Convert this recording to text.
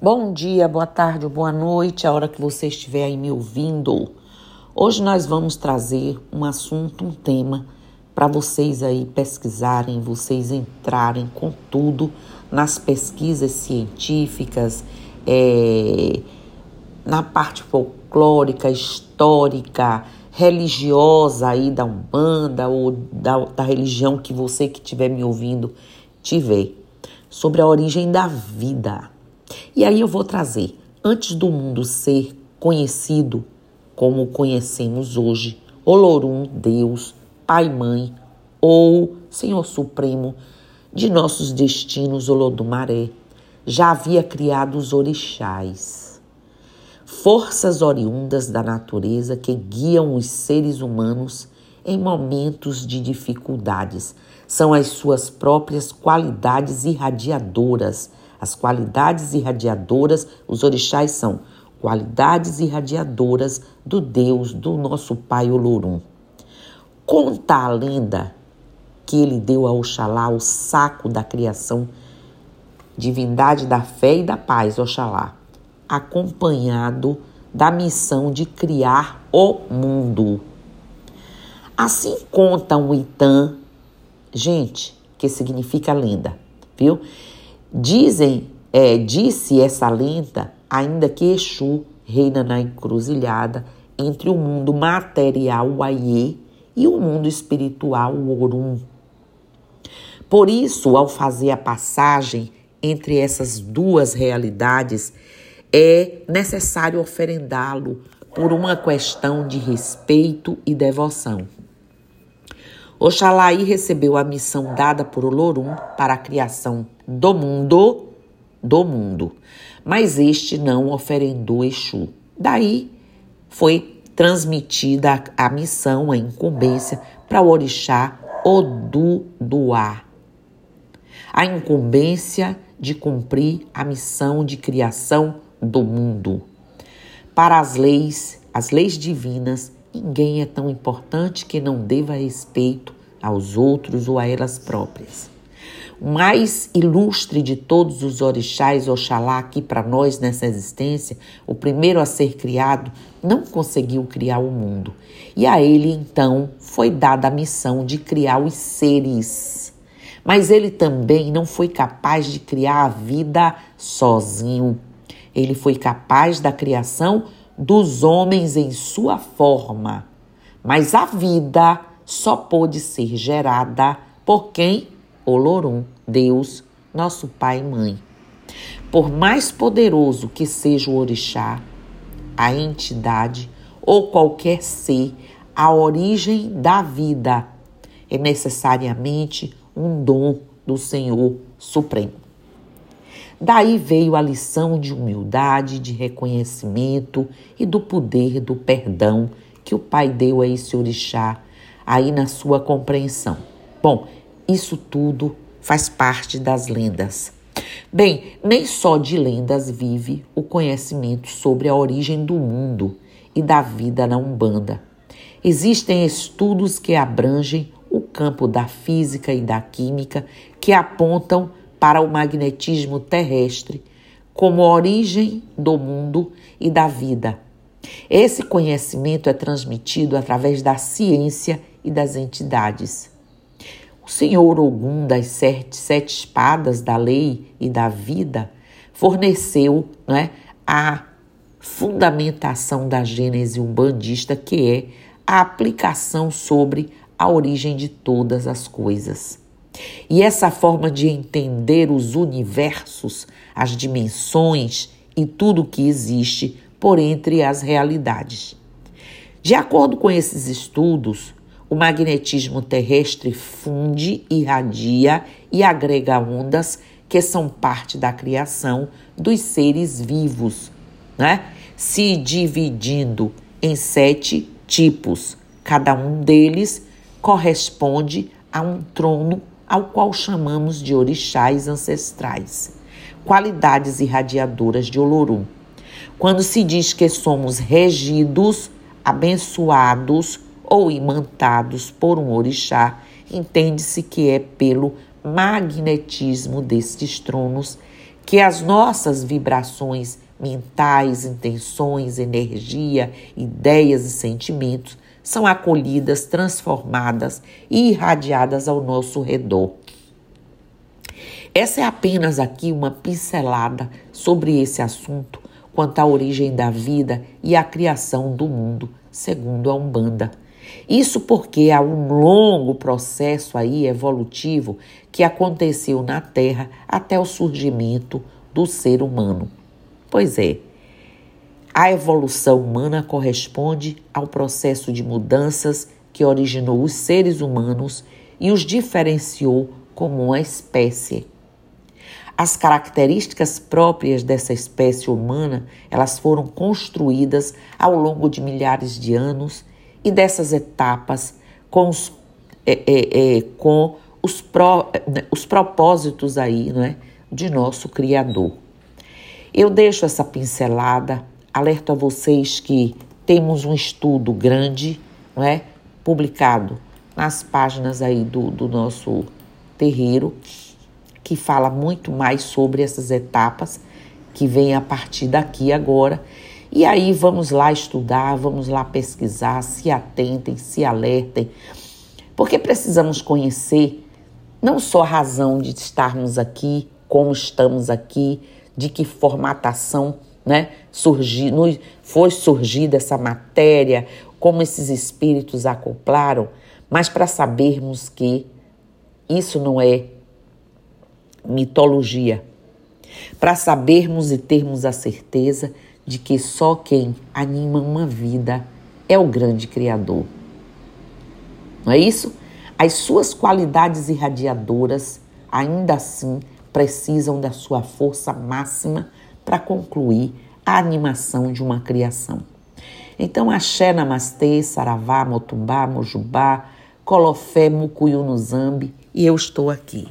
Bom dia, boa tarde ou boa noite, a hora que você estiver aí me ouvindo. Hoje nós vamos trazer um assunto, um tema para vocês aí pesquisarem, vocês entrarem com tudo nas pesquisas científicas, é, na parte folclórica, histórica, religiosa aí da Umbanda ou da, da religião que você que estiver me ouvindo tiver, sobre a origem da vida. E aí eu vou trazer, antes do mundo ser conhecido como conhecemos hoje, Olorum, Deus, Pai, Mãe ou Senhor Supremo de nossos destinos, Olodumaré, já havia criado os orixás, forças oriundas da natureza que guiam os seres humanos em momentos de dificuldades. São as suas próprias qualidades irradiadoras as qualidades irradiadoras, os orixás são qualidades irradiadoras do Deus, do nosso Pai Olorum. Conta a lenda que ele deu a Oxalá o saco da criação, divindade da fé e da paz, Oxalá, acompanhado da missão de criar o mundo. Assim conta um Itã, gente, que significa lenda, viu? Dizem, é, disse essa lenda, ainda que Exu reina na encruzilhada entre o mundo material, o Aie, e o mundo espiritual, Orum. Por isso, ao fazer a passagem entre essas duas realidades, é necessário oferendá-lo por uma questão de respeito e devoção. Oxalaí recebeu a missão dada por Olorum para a criação do mundo, do mundo, mas este não oferendou Exu. Daí foi transmitida a missão, a incumbência para o orixá Oduduá. A incumbência de cumprir a missão de criação do mundo. Para as leis, as leis divinas, Ninguém é tão importante que não deva respeito aos outros ou a elas próprias. O mais ilustre de todos os orixás, Oxalá, aqui para nós nessa existência, o primeiro a ser criado, não conseguiu criar o mundo. E a ele, então, foi dada a missão de criar os seres. Mas ele também não foi capaz de criar a vida sozinho. Ele foi capaz da criação dos homens em sua forma, mas a vida só pôde ser gerada por quem? Olorum, Deus, nosso Pai e Mãe. Por mais poderoso que seja o orixá, a entidade ou qualquer ser, a origem da vida é necessariamente um dom do Senhor Supremo. Daí veio a lição de humildade, de reconhecimento e do poder do perdão que o Pai deu a esse orixá aí na sua compreensão. Bom, isso tudo faz parte das lendas. Bem, nem só de lendas vive o conhecimento sobre a origem do mundo e da vida na Umbanda. Existem estudos que abrangem o campo da física e da química que apontam para o magnetismo terrestre como origem do mundo e da vida. Esse conhecimento é transmitido através da ciência e das entidades. O Senhor Ogum das sete, sete espadas da lei e da vida forneceu né, a fundamentação da gênese umbandista, que é a aplicação sobre a origem de todas as coisas. E essa forma de entender os universos, as dimensões e tudo que existe por entre as realidades. De acordo com esses estudos, o magnetismo terrestre funde, irradia e agrega ondas que são parte da criação dos seres vivos, né? se dividindo em sete tipos. Cada um deles corresponde a um trono ao qual chamamos de orixás ancestrais, qualidades irradiadoras de Olorum. Quando se diz que somos regidos, abençoados ou imantados por um orixá, entende-se que é pelo magnetismo destes tronos que as nossas vibrações mentais, intenções, energia, ideias e sentimentos são acolhidas, transformadas e irradiadas ao nosso redor. Essa é apenas aqui uma pincelada sobre esse assunto quanto à origem da vida e à criação do mundo, segundo a Umbanda. Isso porque há um longo processo aí evolutivo que aconteceu na Terra até o surgimento do ser humano. Pois é, a evolução humana corresponde ao processo de mudanças que originou os seres humanos e os diferenciou como uma espécie. As características próprias dessa espécie humana, elas foram construídas ao longo de milhares de anos e dessas etapas com os, é, é, é, com os, pró, os propósitos aí, não é, de nosso Criador. Eu deixo essa pincelada, alerto a vocês que temos um estudo grande, não é, publicado nas páginas aí do, do nosso terreiro, que fala muito mais sobre essas etapas que vem a partir daqui agora. E aí vamos lá estudar, vamos lá pesquisar, se atentem, se alertem, porque precisamos conhecer não só a razão de estarmos aqui, como estamos aqui, de que formatação né, surgir, foi surgida essa matéria, como esses espíritos acoplaram, mas para sabermos que isso não é mitologia, para sabermos e termos a certeza de que só quem anima uma vida é o grande Criador. Não é isso? As suas qualidades irradiadoras, ainda assim, precisam da sua força máxima para concluir a animação de uma criação. Então, axé, namastê, saravá, motumbá, mojubá, colofé, mucuyu no zambi, e eu estou aqui.